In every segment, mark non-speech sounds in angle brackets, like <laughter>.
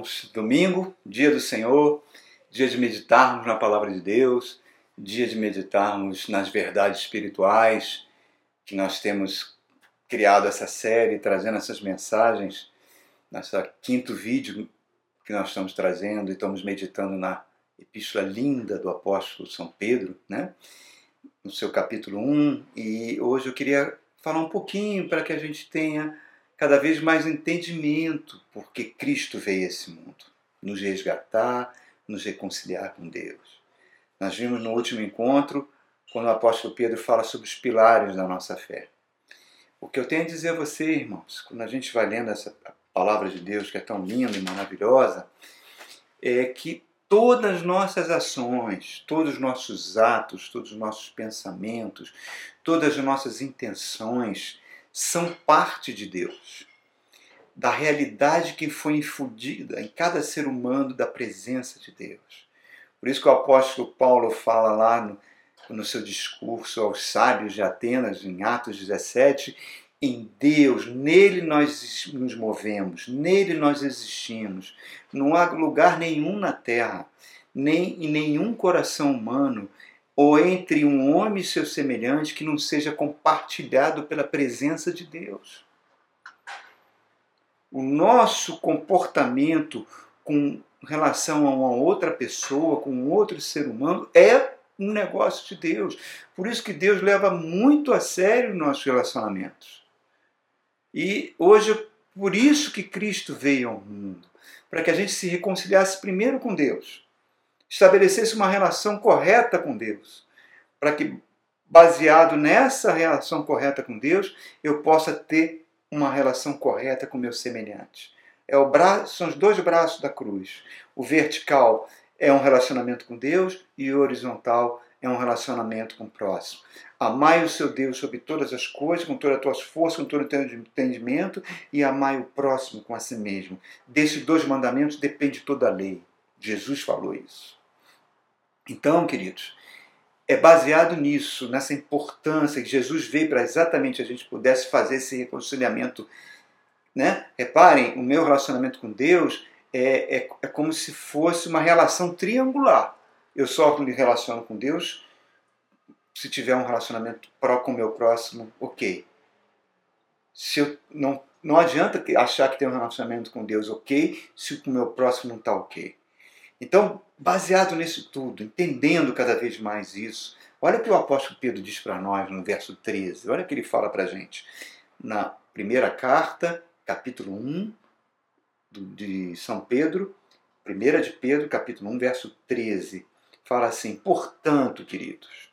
irmãos. Domingo, dia do Senhor, dia de meditarmos na palavra de Deus, dia de meditarmos nas verdades espirituais, que nós temos criado essa série, trazendo essas mensagens, nessa quinto vídeo que nós estamos trazendo e estamos meditando na epístola linda do apóstolo São Pedro, né? no seu capítulo 1, e hoje eu queria falar um pouquinho para que a gente tenha cada vez mais entendimento porque Cristo veio a esse mundo, nos resgatar, nos reconciliar com Deus. Nós vimos no último encontro, quando o apóstolo Pedro fala sobre os pilares da nossa fé. O que eu tenho a dizer a você, irmãos, quando a gente vai lendo essa palavra de Deus que é tão linda e maravilhosa, é que todas as nossas ações, todos os nossos atos, todos os nossos pensamentos, todas as nossas intenções, são parte de Deus, da realidade que foi infundida em cada ser humano da presença de Deus. Por isso que o apóstolo Paulo fala lá no, no seu discurso aos sábios de Atenas, em Atos 17, em Deus, nele nós nos movemos, nele nós existimos. Não há lugar nenhum na terra, nem em nenhum coração humano ou entre um homem e seu semelhante que não seja compartilhado pela presença de Deus. O nosso comportamento com relação a uma outra pessoa, com outro ser humano, é um negócio de Deus. Por isso que Deus leva muito a sério nossos relacionamentos. E hoje, por isso que Cristo veio ao mundo, para que a gente se reconciliasse primeiro com Deus estabelecesse uma relação correta com Deus, para que, baseado nessa relação correta com Deus, eu possa ter uma relação correta com meu semelhante. É o braço, são os dois braços da cruz. O vertical é um relacionamento com Deus e o horizontal é um relacionamento com o próximo. Amai o seu Deus sobre todas as coisas, com todas as tuas forças, com todo o teu entendimento, e amai o próximo com a si mesmo. Desses dois mandamentos depende toda a lei. Jesus falou isso. Então, queridos, é baseado nisso, nessa importância que Jesus veio para exatamente a gente pudesse fazer esse reconciliamento. Né? Reparem, o meu relacionamento com Deus é, é, é como se fosse uma relação triangular. Eu só me relaciono com Deus se tiver um relacionamento pró com o meu próximo, ok. Se eu não, não adianta achar que tem um relacionamento com Deus ok, se o meu próximo não está ok. Então, baseado nisso tudo, entendendo cada vez mais isso, olha o que o apóstolo Pedro diz para nós no verso 13, olha o que ele fala para a gente. Na primeira carta, capítulo 1 de São Pedro, primeira de Pedro, capítulo 1, verso 13, fala assim: Portanto, queridos,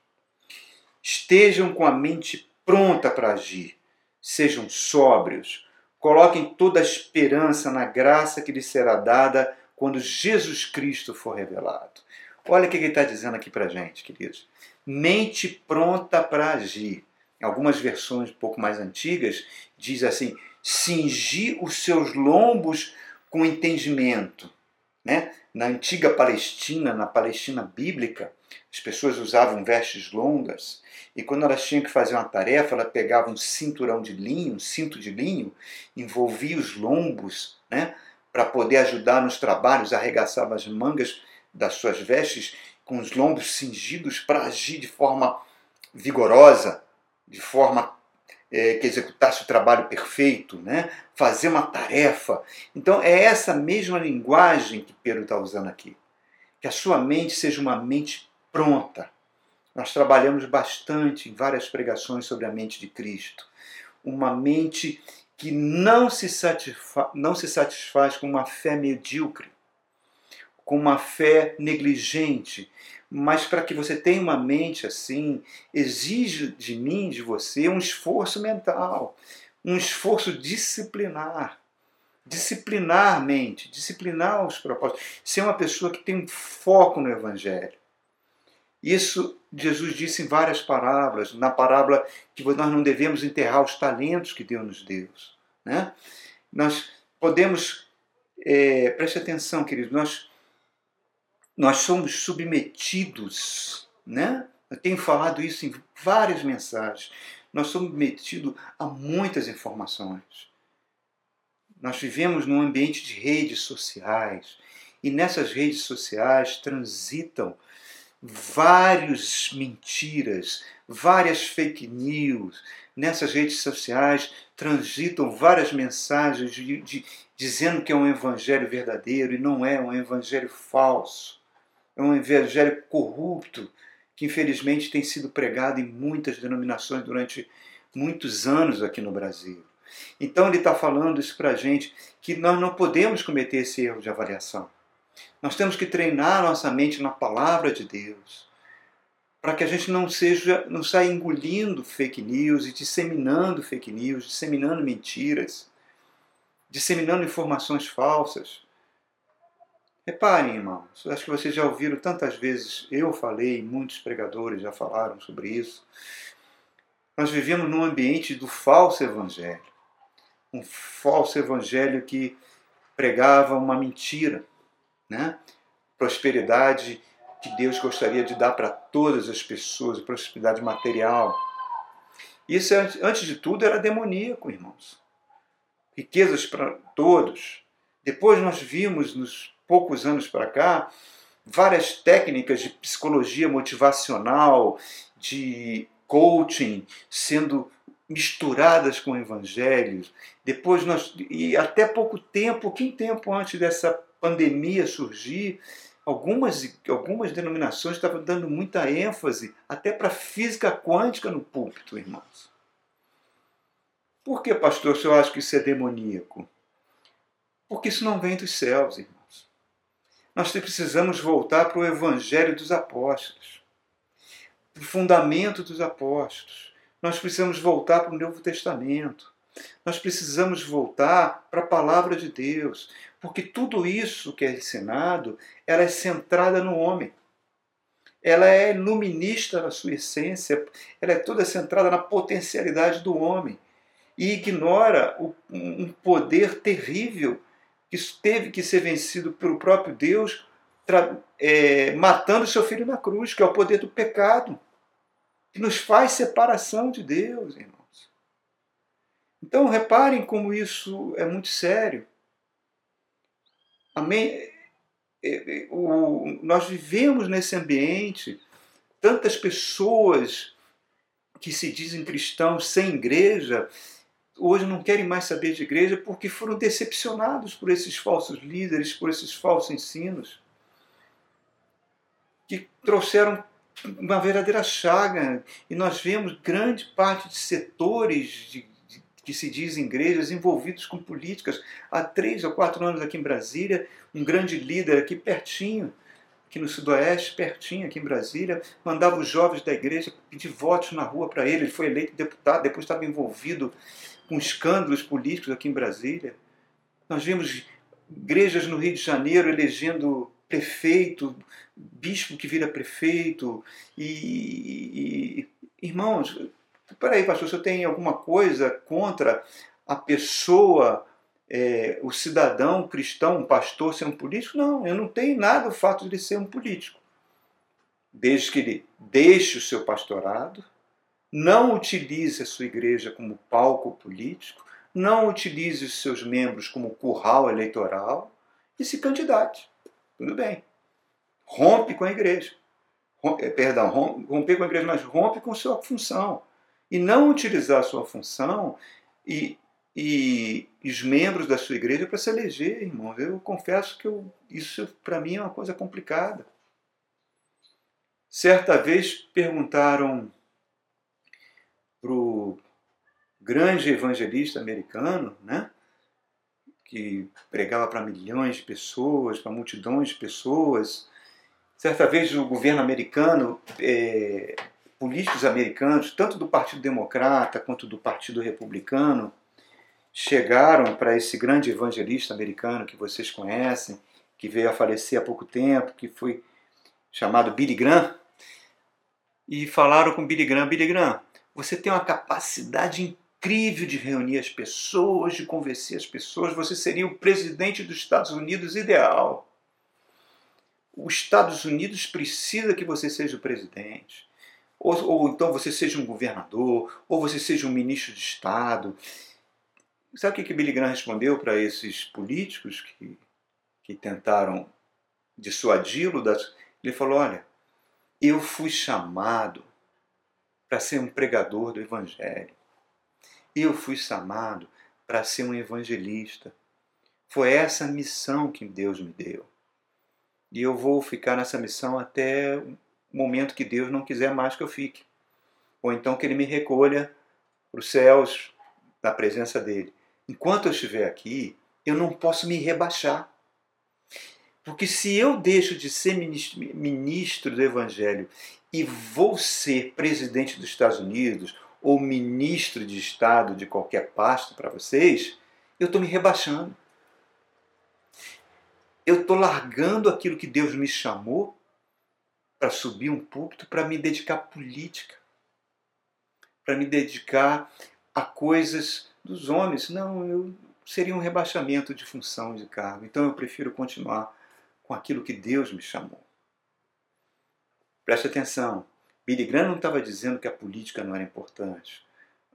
estejam com a mente pronta para agir, sejam sóbrios, coloquem toda a esperança na graça que lhes será dada quando Jesus Cristo for revelado. Olha o que ele está dizendo aqui para a gente, queridos. Mente pronta para agir. Em algumas versões um pouco mais antigas, diz assim: cingir os seus lombos com entendimento. Né? Na antiga Palestina, na Palestina bíblica, as pessoas usavam vestes longas e quando elas tinham que fazer uma tarefa, elas pegavam um cinturão de linho, um cinto de linho, envolvia os lombos, né? Para poder ajudar nos trabalhos, arregaçava as mangas das suas vestes com os lombos cingidos para agir de forma vigorosa, de forma é, que executasse o trabalho perfeito, né? fazer uma tarefa. Então é essa mesma linguagem que Pedro está usando aqui. Que a sua mente seja uma mente pronta. Nós trabalhamos bastante em várias pregações sobre a mente de Cristo. Uma mente que não se, satisfa não se satisfaz com uma fé medíocre, com uma fé negligente, mas para que você tenha uma mente assim, exige de mim, de você, um esforço mental, um esforço disciplinar. Disciplinar a mente, disciplinar os propósitos, ser uma pessoa que tem um foco no Evangelho. Isso Jesus disse em várias parábolas, na parábola que nós não devemos enterrar os talentos que Deus nos deu. Né? Nós podemos, é, preste atenção, queridos, nós, nós somos submetidos, né? eu tenho falado isso em várias mensagens, nós somos submetidos a muitas informações Nós vivemos num ambiente de redes sociais e nessas redes sociais transitam várias mentiras, várias fake news. Nessas redes sociais transitam várias mensagens de, de, dizendo que é um evangelho verdadeiro e não é, é um evangelho falso. É um evangelho corrupto que infelizmente tem sido pregado em muitas denominações durante muitos anos aqui no Brasil. Então ele está falando isso para a gente, que nós não podemos cometer esse erro de avaliação. Nós temos que treinar nossa mente na palavra de Deus, para que a gente não seja, não saia engolindo fake news e disseminando fake news, disseminando mentiras, disseminando informações falsas. Reparem, irmãos, acho que vocês já ouviram tantas vezes, eu falei, muitos pregadores já falaram sobre isso. Nós vivemos num ambiente do falso evangelho. Um falso evangelho que pregava uma mentira né? prosperidade que Deus gostaria de dar para todas as pessoas, prosperidade material. Isso, antes de tudo, era demoníaco, irmãos. Riquezas para todos. Depois nós vimos, nos poucos anos para cá, várias técnicas de psicologia motivacional, de coaching sendo misturadas com evangelhos. Depois nós e até pouco tempo, pouquinho tempo antes dessa pandemia surgir, algumas, algumas denominações estavam dando muita ênfase até para a física quântica no púlpito, irmãos. Por que, pastor, o senhor acha que isso é demoníaco? Porque isso não vem dos céus, irmãos. Nós precisamos voltar para o Evangelho dos Apóstolos, para o fundamento dos apóstolos. Nós precisamos voltar para o Novo Testamento. Nós precisamos voltar para a palavra de Deus, porque tudo isso que é ensinado, ela é centrada no homem. Ela é iluminista na sua essência, ela é toda centrada na potencialidade do homem e ignora o, um poder terrível que teve que ser vencido pelo próprio Deus, é, matando seu filho na cruz, que é o poder do pecado, que nos faz separação de Deus, irmãos. Então reparem como isso é muito sério. É, é, nós vivemos nesse ambiente, tantas pessoas que se dizem cristãos sem igreja, hoje não querem mais saber de igreja porque foram decepcionados por esses falsos líderes, por esses falsos ensinos, que trouxeram uma verdadeira chaga. E nós vemos grande parte de setores de que se dizem igrejas envolvidos com políticas. Há três ou quatro anos aqui em Brasília, um grande líder aqui pertinho, aqui no Sudoeste, pertinho aqui em Brasília, mandava os jovens da igreja pedir votos na rua para ele. Ele foi eleito deputado, depois estava envolvido com escândalos políticos aqui em Brasília. Nós vimos igrejas no Rio de Janeiro elegendo prefeito, bispo que vira prefeito. E, e irmãos, Peraí, pastor, você tem alguma coisa contra a pessoa, é, o cidadão cristão, um pastor ser um político? Não, eu não tenho nada o fato de ele ser um político. Desde que ele deixe o seu pastorado, não utilize a sua igreja como palco político, não utilize os seus membros como curral eleitoral e se candidate. Tudo bem. Rompe com a igreja. Rompe, eh, perdão, rompe com a igreja, mas rompe com sua função e não utilizar a sua função e, e os membros da sua igreja para se eleger, irmão. Eu confesso que eu, isso para mim é uma coisa complicada. Certa vez perguntaram para o grande evangelista americano, né, que pregava para milhões de pessoas, para multidões de pessoas. Certa vez o governo americano é, políticos americanos, tanto do Partido Democrata quanto do Partido Republicano, chegaram para esse grande evangelista americano que vocês conhecem, que veio a falecer há pouco tempo, que foi chamado Billy Graham, e falaram com Billy Graham: Billy Graham, você tem uma capacidade incrível de reunir as pessoas, de convencer as pessoas, você seria o presidente dos Estados Unidos ideal. Os Estados Unidos precisa que você seja o presidente ou, ou então você seja um governador, ou você seja um ministro de Estado. Sabe o que, que Billy Graham respondeu para esses políticos que, que tentaram dissuadi-lo? Ele falou: Olha, eu fui chamado para ser um pregador do Evangelho. Eu fui chamado para ser um evangelista. Foi essa missão que Deus me deu. E eu vou ficar nessa missão até momento que Deus não quiser mais que eu fique. Ou então que Ele me recolha para os céus, na presença dele. Enquanto eu estiver aqui, eu não posso me rebaixar. Porque se eu deixo de ser ministro do Evangelho e vou ser presidente dos Estados Unidos ou ministro de Estado de qualquer pasto para vocês, eu estou me rebaixando. Eu estou largando aquilo que Deus me chamou para subir um púlpito para me dedicar à política, para me dedicar a coisas dos homens. Não, eu seria um rebaixamento de função de cargo. Então eu prefiro continuar com aquilo que Deus me chamou. Preste atenção. Billy Graham não estava dizendo que a política não era importante.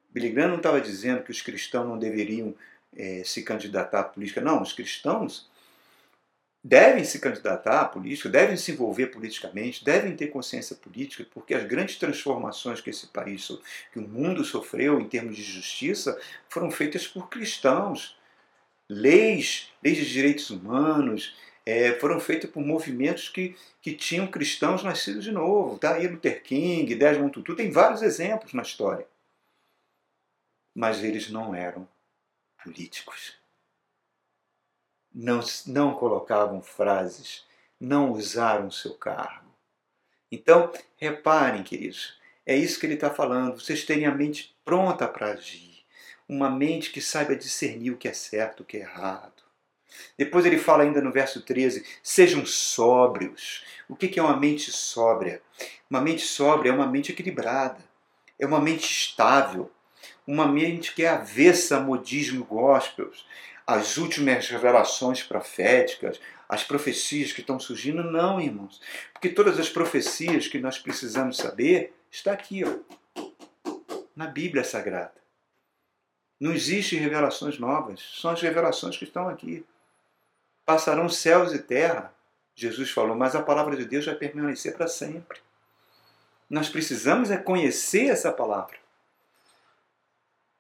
Billy Graham não estava dizendo que os cristãos não deveriam é, se candidatar à política. Não, os cristãos devem se candidatar à política, devem se envolver politicamente, devem ter consciência política, porque as grandes transformações que esse país, que o mundo sofreu em termos de justiça, foram feitas por cristãos. Leis, leis de direitos humanos, é, foram feitas por movimentos que, que tinham cristãos nascidos de novo. Tá aí Luther King, Desmond Tutu, tem vários exemplos na história. Mas eles não eram políticos não, não colocavam frases, não usaram seu cargo. Então, reparem, queridos, é isso que ele está falando. Vocês terem a mente pronta para agir, uma mente que saiba discernir o que é certo, o que é errado. Depois ele fala ainda no verso 13: sejam sóbrios. O que é uma mente sóbria? Uma mente sóbria é uma mente equilibrada, é uma mente estável, uma mente que é avessa a modismo gospels, as últimas revelações proféticas, as profecias que estão surgindo, não, irmãos. Porque todas as profecias que nós precisamos saber está aqui, ó, na Bíblia Sagrada. Não existem revelações novas, são as revelações que estão aqui. Passarão céus e terra, Jesus falou, mas a palavra de Deus vai permanecer para sempre. Nós precisamos é conhecer essa palavra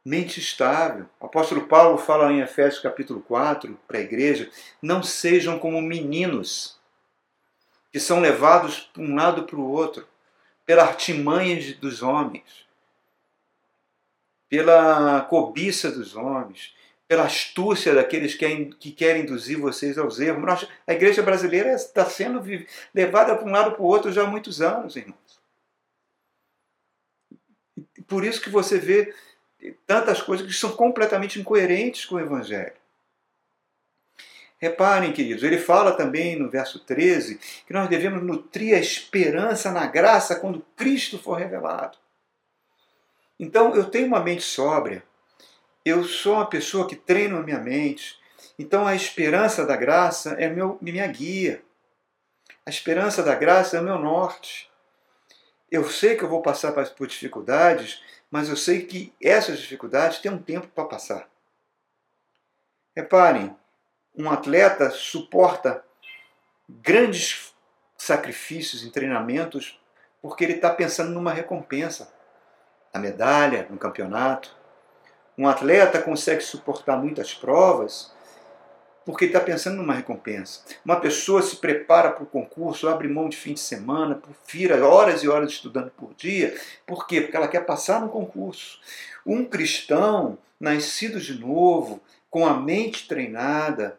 mente estável. O apóstolo Paulo fala em Efésios capítulo 4 para a igreja: não sejam como meninos que são levados para um lado para o outro pela artimanha dos homens, pela cobiça dos homens, pela astúcia daqueles que querem induzir vocês aos erros. A igreja brasileira está sendo levada para um lado para o outro já há muitos anos, irmãos. Por isso que você vê tantas coisas que são completamente incoerentes com o Evangelho. Reparem, queridos, ele fala também no verso 13 que nós devemos nutrir a esperança na graça quando Cristo for revelado. Então, eu tenho uma mente sóbria, eu sou uma pessoa que treino a minha mente, então a esperança da graça é meu, minha guia. A esperança da graça é o meu norte. Eu sei que eu vou passar por dificuldades, mas eu sei que essas dificuldades têm um tempo para passar. Reparem, um atleta suporta grandes sacrifícios em treinamentos porque ele está pensando numa recompensa, a medalha no campeonato. Um atleta consegue suportar muitas provas porque está pensando numa recompensa. Uma pessoa se prepara para o concurso, abre mão de fim de semana, vira horas e horas estudando por dia. Por quê? Porque ela quer passar no concurso. Um cristão nascido de novo, com a mente treinada,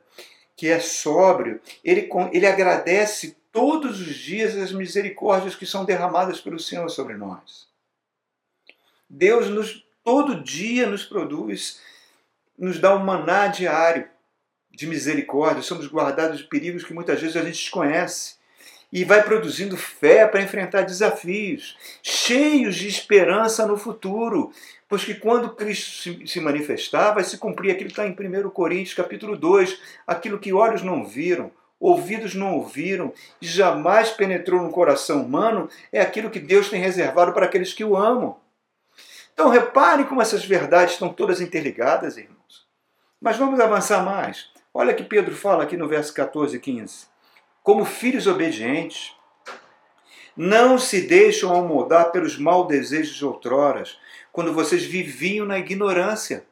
que é sóbrio, ele, ele agradece todos os dias as misericórdias que são derramadas pelo Senhor sobre nós. Deus nos, todo dia nos produz, nos dá um maná diário de misericórdia, somos guardados de perigos que muitas vezes a gente desconhece. E vai produzindo fé para enfrentar desafios, cheios de esperança no futuro. Pois que quando Cristo se manifestar, vai se cumprir aquilo que está em 1 Coríntios capítulo 2, aquilo que olhos não viram, ouvidos não ouviram e jamais penetrou no coração humano, é aquilo que Deus tem reservado para aqueles que o amam. Então reparem como essas verdades estão todas interligadas, irmãos. Mas vamos avançar mais. Olha que Pedro fala aqui no verso 14 e 15. Como filhos obedientes, não se deixam amoldar pelos maus desejos de outroras, quando vocês viviam na ignorância.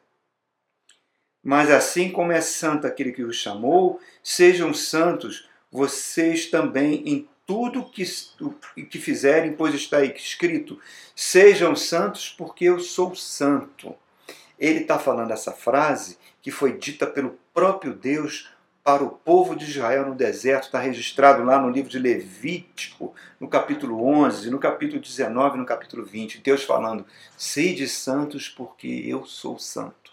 Mas assim como é santo aquele que os chamou, sejam santos vocês também em tudo que, que fizerem, pois está escrito: sejam santos, porque eu sou santo. Ele está falando essa frase que foi dita pelo próprio Deus para o povo de Israel no deserto, está registrado lá no livro de Levítico, no capítulo 11, no capítulo 19, no capítulo 20. Deus falando: Sede santos, porque eu sou santo.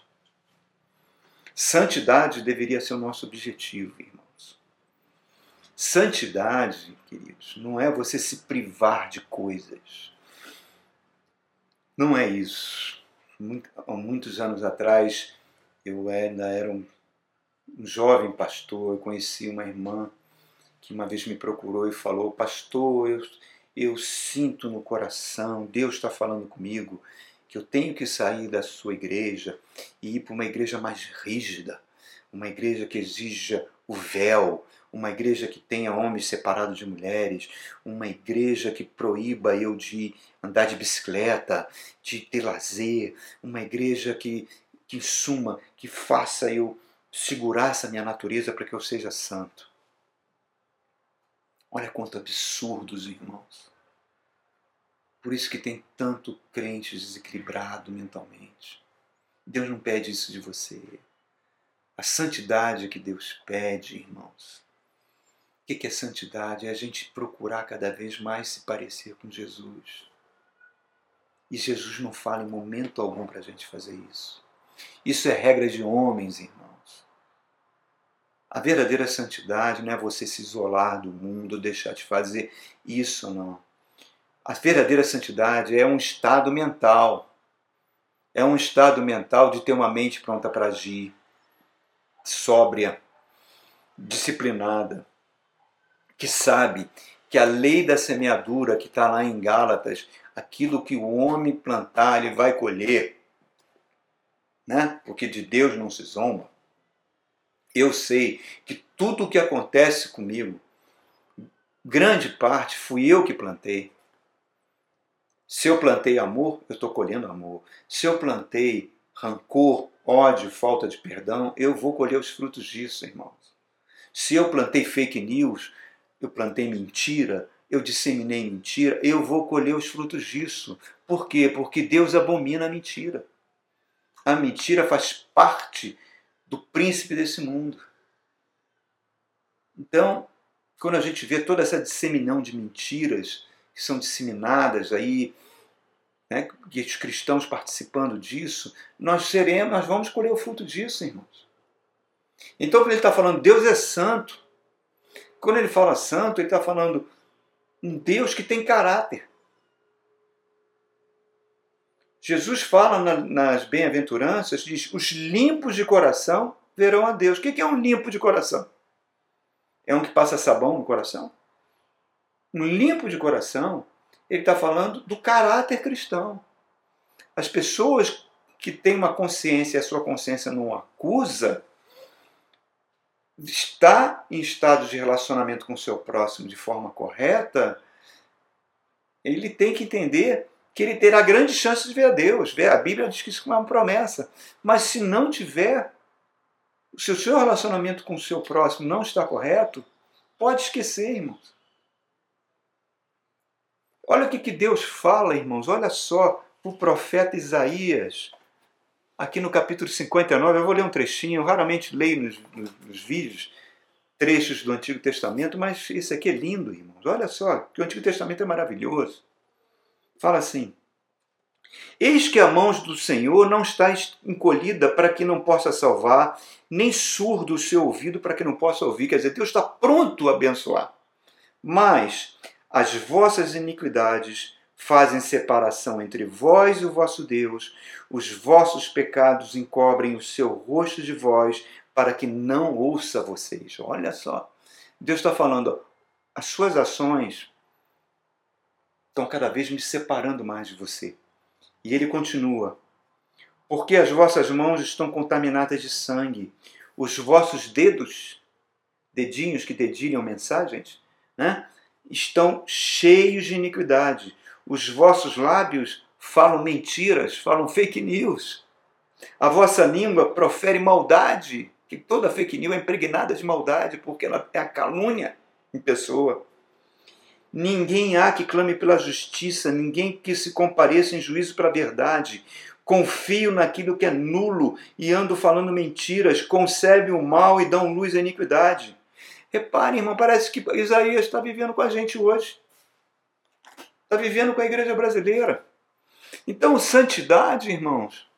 Santidade deveria ser o nosso objetivo, irmãos. Santidade, queridos, não é você se privar de coisas. Não é isso. Há muitos anos atrás, eu ainda era um um jovem pastor, eu conheci uma irmã que uma vez me procurou e falou: Pastor, eu, eu sinto no coração, Deus está falando comigo, que eu tenho que sair da sua igreja e ir para uma igreja mais rígida, uma igreja que exija o véu, uma igreja que tenha homens separados de mulheres, uma igreja que proíba eu de andar de bicicleta, de ter lazer, uma igreja que, que suma, que faça eu segurar essa minha natureza para que eu seja santo. Olha quanto absurdos, irmãos. Por isso que tem tanto crente desequilibrado mentalmente. Deus não pede isso de você. A santidade que Deus pede, irmãos. O que é santidade? É a gente procurar cada vez mais se parecer com Jesus. E Jesus não fala em momento algum para a gente fazer isso. Isso é regra de homens, irmãos. A verdadeira santidade não é você se isolar do mundo, deixar de fazer isso, não. A verdadeira santidade é um estado mental. É um estado mental de ter uma mente pronta para agir, sóbria, disciplinada, que sabe que a lei da semeadura que está lá em Gálatas, aquilo que o homem plantar, ele vai colher, né? porque de Deus não se zomba. Eu sei que tudo o que acontece comigo, grande parte fui eu que plantei. Se eu plantei amor, eu estou colhendo amor. Se eu plantei rancor, ódio, falta de perdão, eu vou colher os frutos disso, irmãos. Se eu plantei fake news, eu plantei mentira, eu disseminei mentira, eu vou colher os frutos disso. Por quê? Porque Deus abomina a mentira. A mentira faz parte do príncipe desse mundo. Então, quando a gente vê toda essa disseminação de mentiras que são disseminadas aí, né, e os cristãos participando disso, nós seremos, nós vamos colher o fruto disso, irmãos. Então, quando ele está falando Deus é santo, quando ele fala santo, ele está falando um Deus que tem caráter. Jesus fala nas bem-aventuranças, diz: os limpos de coração verão a Deus. O que é um limpo de coração? É um que passa sabão no coração? Um limpo de coração, ele está falando do caráter cristão. As pessoas que têm uma consciência e a sua consciência não acusa, está em estado de relacionamento com o seu próximo de forma correta, ele tem que entender que ele terá grande chance de ver a Deus. A Bíblia diz que isso é uma promessa. Mas se não tiver, se o seu relacionamento com o seu próximo não está correto, pode esquecer, irmãos. Olha o que, que Deus fala, irmãos. Olha só o profeta Isaías, aqui no capítulo 59. Eu vou ler um trechinho, eu raramente leio nos, nos, nos vídeos trechos do Antigo Testamento, mas isso aqui é lindo, irmãos. Olha só, que o Antigo Testamento é maravilhoso fala assim: Eis que a mão do Senhor não está encolhida para que não possa salvar, nem surdo o seu ouvido para que não possa ouvir. Quer dizer, Deus está pronto a abençoar. Mas as vossas iniquidades fazem separação entre vós e o vosso Deus, os vossos pecados encobrem o seu rosto de vós, para que não ouça vocês. Olha só. Deus está falando, as suas ações estão cada vez me separando mais de você. E ele continua: porque as vossas mãos estão contaminadas de sangue, os vossos dedos, dedinhos que dedilham mensagens, né, estão cheios de iniquidade. Os vossos lábios falam mentiras, falam fake news. A vossa língua profere maldade, que toda fake news é impregnada de maldade, porque ela é a calúnia em pessoa. Ninguém há que clame pela justiça, ninguém que se compareça em juízo para a verdade. Confio naquilo que é nulo e ando falando mentiras, concebe o mal e dão luz à iniquidade. Repare, irmão, parece que Isaías está vivendo com a gente hoje. Está vivendo com a igreja brasileira. Então, santidade, irmãos,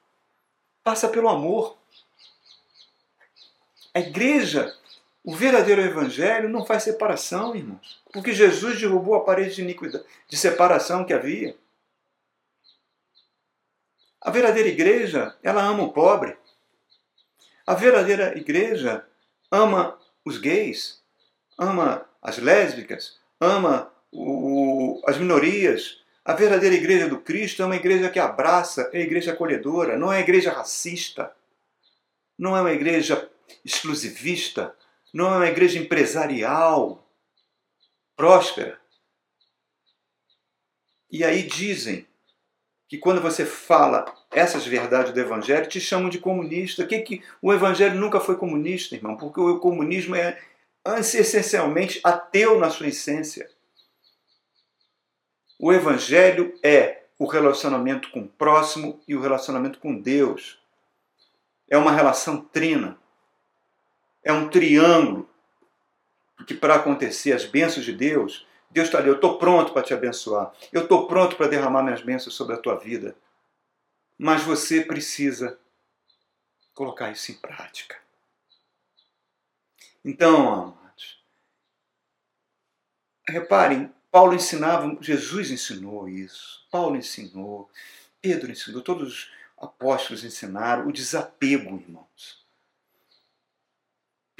passa pelo amor. A igreja, o verdadeiro evangelho, não faz separação, irmãos. Porque Jesus derrubou a parede de iniquidade, de separação que havia. A verdadeira igreja, ela ama o pobre. A verdadeira igreja ama os gays, ama as lésbicas, ama o, as minorias. A verdadeira igreja do Cristo é uma igreja que abraça, é igreja acolhedora, não é igreja racista, não é uma igreja exclusivista, não é uma igreja empresarial, próspera. E aí dizem que quando você fala essas verdades do Evangelho, te chamam de comunista. Que, que o Evangelho nunca foi comunista, irmão, porque o comunismo é essencialmente ateu na sua essência. O Evangelho é o relacionamento com o próximo e o relacionamento com Deus. É uma relação trina. É um triângulo. Porque para acontecer as bênçãos de Deus, Deus está ali, eu estou pronto para te abençoar. Eu estou pronto para derramar minhas bênçãos sobre a tua vida. Mas você precisa colocar isso em prática. Então, amados, reparem, Paulo ensinava, Jesus ensinou isso, Paulo ensinou, Pedro ensinou, todos os apóstolos ensinaram o desapego, irmãos.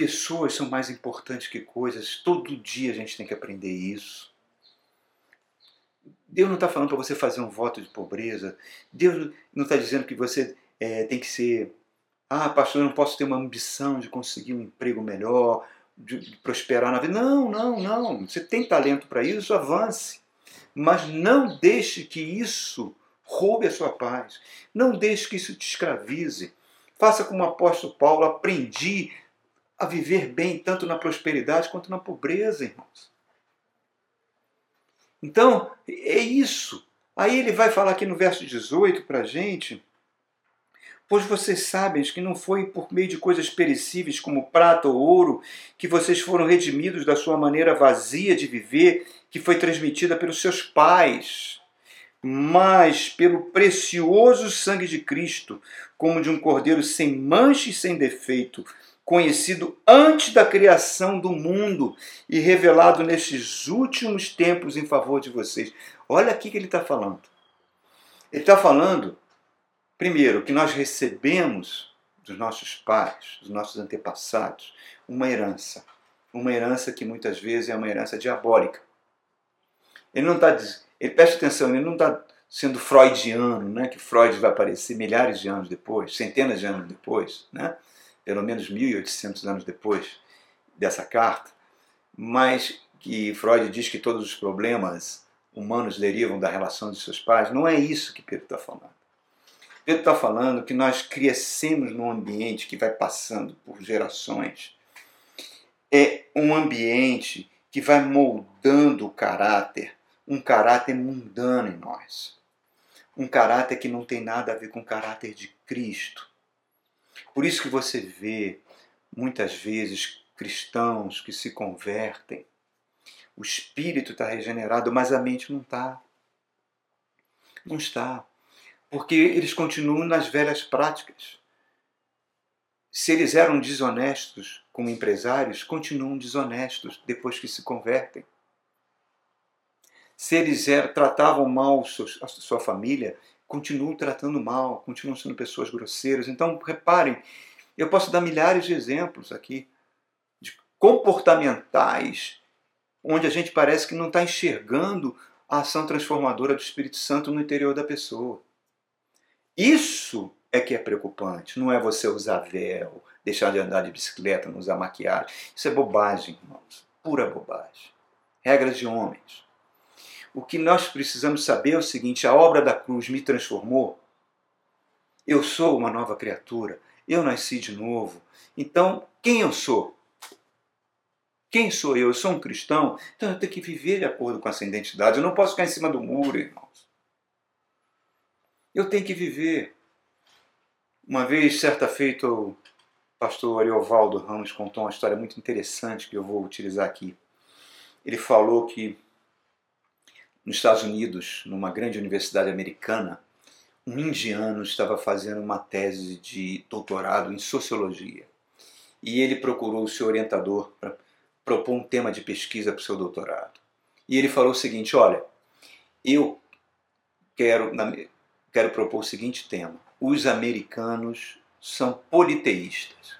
Pessoas são mais importantes que coisas, todo dia a gente tem que aprender isso. Deus não está falando para você fazer um voto de pobreza, Deus não está dizendo que você é, tem que ser ah, pastor, eu não posso ter uma ambição de conseguir um emprego melhor, de, de prosperar na vida. Não, não, não. Você tem talento para isso, avance. Mas não deixe que isso roube a sua paz. Não deixe que isso te escravize. Faça como o apóstolo Paulo, aprendi a viver bem tanto na prosperidade quanto na pobreza, irmãos. Então, é isso. Aí ele vai falar aqui no verso 18 para a gente Pois vocês sabem que não foi por meio de coisas perecíveis como prata ou ouro que vocês foram redimidos da sua maneira vazia de viver, que foi transmitida pelos seus pais, mas pelo precioso sangue de Cristo, como de um cordeiro sem mancha e sem defeito, conhecido antes da criação do mundo e revelado nestes últimos tempos em favor de vocês. Olha aqui que ele está falando. Ele está falando Primeiro, que nós recebemos dos nossos pais, dos nossos antepassados, uma herança. Uma herança que muitas vezes é uma herança diabólica. Ele não está. Ele preste atenção, ele não está sendo freudiano, né? que Freud vai aparecer milhares de anos depois, centenas de anos depois, né? Pelo menos 1800 anos depois dessa carta, mas que Freud diz que todos os problemas humanos derivam da relação de seus pais. Não é isso que Pedro está falando. Pedro está falando que nós crescemos num ambiente que vai passando por gerações. É um ambiente que vai moldando o caráter, um caráter mundano em nós. Um caráter que não tem nada a ver com o caráter de Cristo. Por isso que você vê, muitas vezes, cristãos que se convertem. O espírito está regenerado, mas a mente não está. Não está porque eles continuam nas velhas práticas. Se eles eram desonestos como empresários, continuam desonestos depois que se convertem. Se eles eram, tratavam mal a sua família, continuam tratando mal, continuam sendo pessoas grosseiras. Então, reparem, eu posso dar milhares de exemplos aqui de comportamentais onde a gente parece que não está enxergando a ação transformadora do Espírito Santo no interior da pessoa. Isso é que é preocupante. Não é você usar véu, deixar de andar de bicicleta, não usar maquiagem. Isso é bobagem, irmãos. Pura bobagem. Regras de homens. O que nós precisamos saber é o seguinte: a obra da cruz me transformou. Eu sou uma nova criatura. Eu nasci de novo. Então, quem eu sou? Quem sou eu? Eu sou um cristão, então eu tenho que viver de acordo com essa identidade. Eu não posso ficar em cima do muro, irmãos. Eu tenho que viver. Uma vez, certa feita, o pastor Ariovaldo Ramos contou uma história muito interessante que eu vou utilizar aqui. Ele falou que nos Estados Unidos, numa grande universidade americana, um indiano estava fazendo uma tese de doutorado em sociologia. E ele procurou o seu orientador para propor um tema de pesquisa para o seu doutorado. E ele falou o seguinte: olha, eu quero, quero propor o seguinte tema: os americanos são politeístas.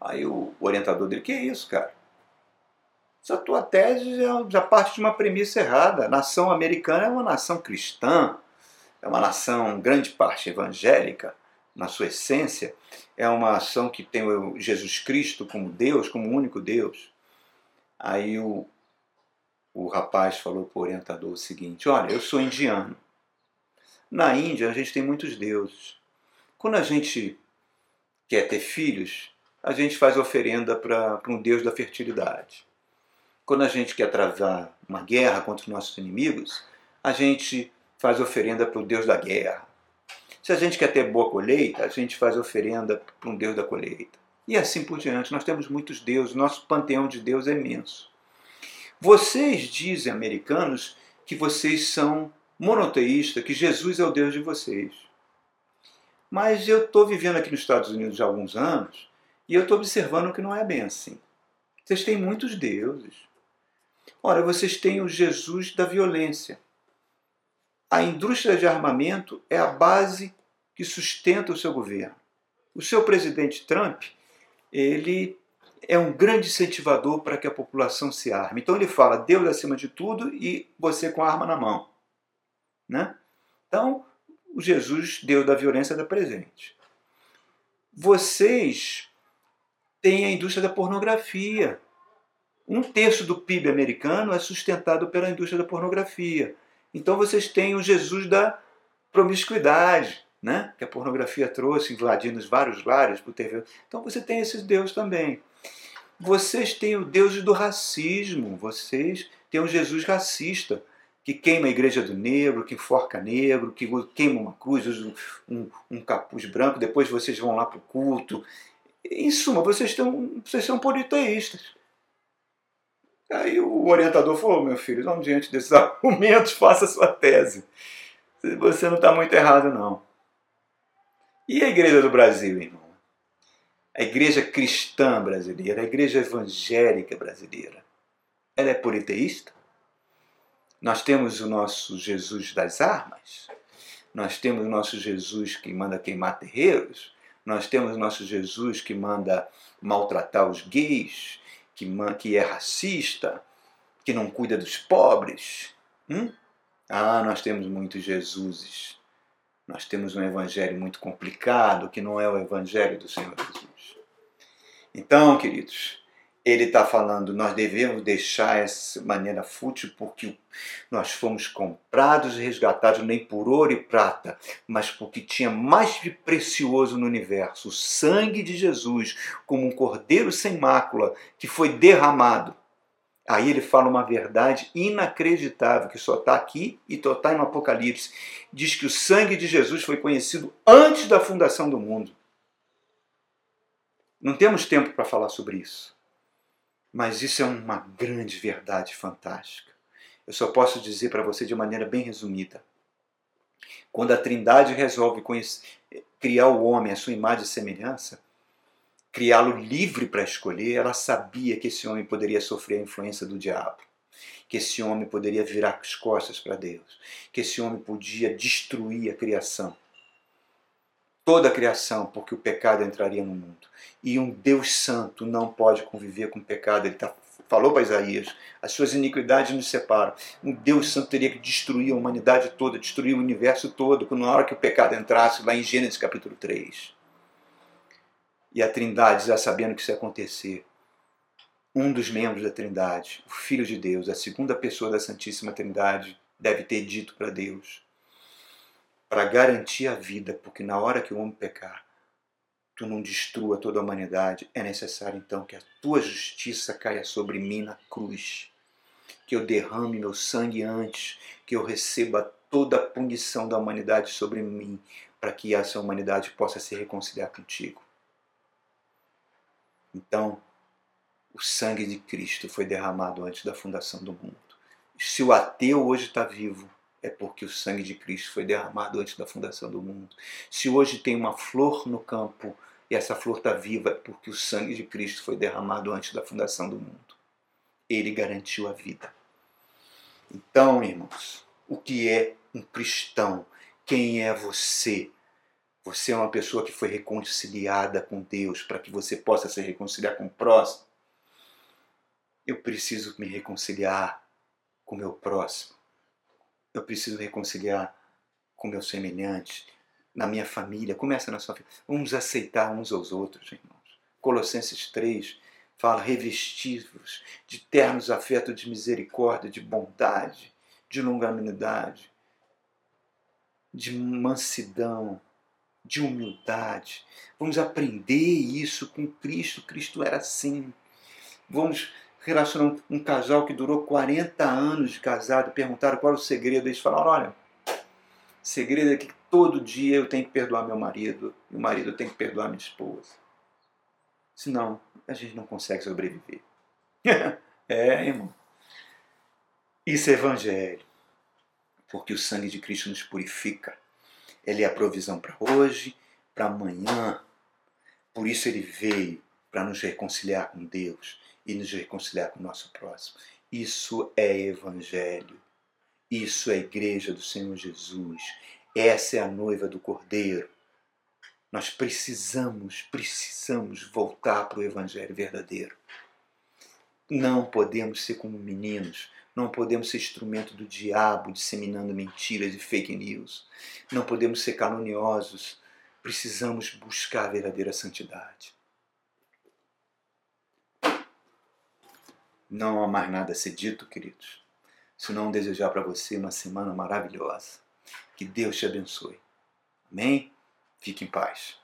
Aí o orientador dele: que é isso, cara? Essa tua tese já parte de uma premissa errada. A nação americana é uma nação cristã, é uma nação, grande parte evangélica, na sua essência, é uma nação que tem Jesus Cristo como Deus, como único Deus. Aí o, o rapaz falou para o orientador o seguinte: Olha, eu sou indiano. Na Índia a gente tem muitos deuses. Quando a gente quer ter filhos, a gente faz oferenda para um deus da fertilidade. Quando a gente quer travar uma guerra contra os nossos inimigos, a gente faz oferenda para o deus da guerra. Se a gente quer ter boa colheita, a gente faz oferenda para um deus da colheita. E assim por diante. Nós temos muitos deuses, nosso panteão de Deus é imenso. Vocês dizem, americanos, que vocês são monoteístas, que Jesus é o Deus de vocês. Mas eu estou vivendo aqui nos Estados Unidos há alguns anos e eu estou observando que não é bem assim. Vocês têm muitos deuses. Ora, vocês têm o Jesus da violência. A indústria de armamento é a base que sustenta o seu governo. O seu presidente Trump ele é um grande incentivador para que a população se arme. Então ele fala Deus acima de tudo e você com a arma na mão. Né? Então, o Jesus, Deus da violência, da presente. Vocês têm a indústria da pornografia. Um terço do PIB americano é sustentado pela indústria da pornografia. Então vocês têm o Jesus da promiscuidade né? que a pornografia trouxe, invadindo vários lares por TV. Então você tem esses deuses também. Vocês têm o Deus do racismo, vocês têm um Jesus racista, que queima a igreja do negro, que enforca negro, que queima uma cruz, usa um, um capuz branco, depois vocês vão lá para o culto. Em suma, vocês, tão, vocês são politeístas. Aí o orientador falou, meu filho, não diante desses <laughs> argumentos, faça sua tese. Você não está muito errado, não. E a igreja do Brasil, irmão? A igreja cristã brasileira, a igreja evangélica brasileira, ela é politeísta? Nós temos o nosso Jesus das armas, nós temos o nosso Jesus que manda queimar terreiros, nós temos o nosso Jesus que manda maltratar os gays, que, que é racista, que não cuida dos pobres. Hum? Ah, nós temos muitos Jesuses nós temos um evangelho muito complicado, que não é o evangelho do Senhor Jesus. Então, queridos, ele está falando, nós devemos deixar essa maneira fútil porque nós fomos comprados e resgatados nem por ouro e prata, mas porque tinha mais de precioso no universo, o sangue de Jesus, como um cordeiro sem mácula, que foi derramado Aí ele fala uma verdade inacreditável, que só está aqui e só está no Apocalipse. Diz que o sangue de Jesus foi conhecido antes da fundação do mundo. Não temos tempo para falar sobre isso. Mas isso é uma grande verdade fantástica. Eu só posso dizer para você de maneira bem resumida. Quando a Trindade resolve criar o homem à sua imagem e semelhança, criá-lo livre para escolher, ela sabia que esse homem poderia sofrer a influência do diabo, que esse homem poderia virar as costas para Deus, que esse homem podia destruir a criação. Toda a criação, porque o pecado entraria no mundo. E um Deus santo não pode conviver com o pecado, ele está falou para Isaías: as suas iniquidades nos separam. Um Deus Santo teria que destruir a humanidade toda, destruir o universo todo, na hora que o pecado entrasse, lá em Gênesis capítulo 3. E a Trindade, já sabendo que isso ia acontecer, um dos membros da Trindade, o Filho de Deus, a segunda pessoa da Santíssima Trindade, deve ter dito para Deus, para garantir a vida, porque na hora que o homem pecar, tu não destrua toda a humanidade, é necessário então que a tua justiça caia sobre mim na cruz, que eu derrame meu sangue antes, que eu receba toda a punição da humanidade sobre mim, para que essa humanidade possa se reconciliar contigo. Então, o sangue de Cristo foi derramado antes da fundação do mundo. Se o ateu hoje está vivo, é porque o sangue de Cristo foi derramado antes da fundação do mundo. Se hoje tem uma flor no campo e essa flor está viva, é porque o sangue de Cristo foi derramado antes da fundação do mundo. Ele garantiu a vida. Então, irmãos, o que é um cristão? Quem é você? Você é uma pessoa que foi reconciliada com Deus para que você possa se reconciliar com o próximo. Eu preciso me reconciliar com o meu próximo. Eu preciso reconciliar com meu semelhante, na minha família. Começa na sua família. Vamos aceitar uns aos outros, irmãos. Colossenses 3 fala: revestivos de ternos afetos de misericórdia, de bondade, de longanimidade, de mansidão, de humildade. Vamos aprender isso com Cristo. Cristo era assim. Vamos relacionar um, casal que durou 40 anos de casado, perguntaram qual era o segredo. Eles falaram: olha, o segredo é que todo dia eu tenho que perdoar meu marido e o marido tem que perdoar minha esposa. Senão, a gente não consegue sobreviver. <laughs> é, irmão. Isso é evangelho. Porque o sangue de Cristo nos purifica ele é a provisão para hoje, para amanhã. Por isso ele veio para nos reconciliar com Deus e nos reconciliar com o nosso próximo. Isso é evangelho. Isso é igreja do Senhor Jesus. Essa é a noiva do Cordeiro. Nós precisamos, precisamos voltar para o evangelho verdadeiro. Não podemos ser como meninos não podemos ser instrumento do diabo disseminando mentiras e fake news. Não podemos ser caluniosos. Precisamos buscar a verdadeira santidade. Não há mais nada a ser dito, queridos, senão desejar para você uma semana maravilhosa. Que Deus te abençoe. Amém? Fique em paz.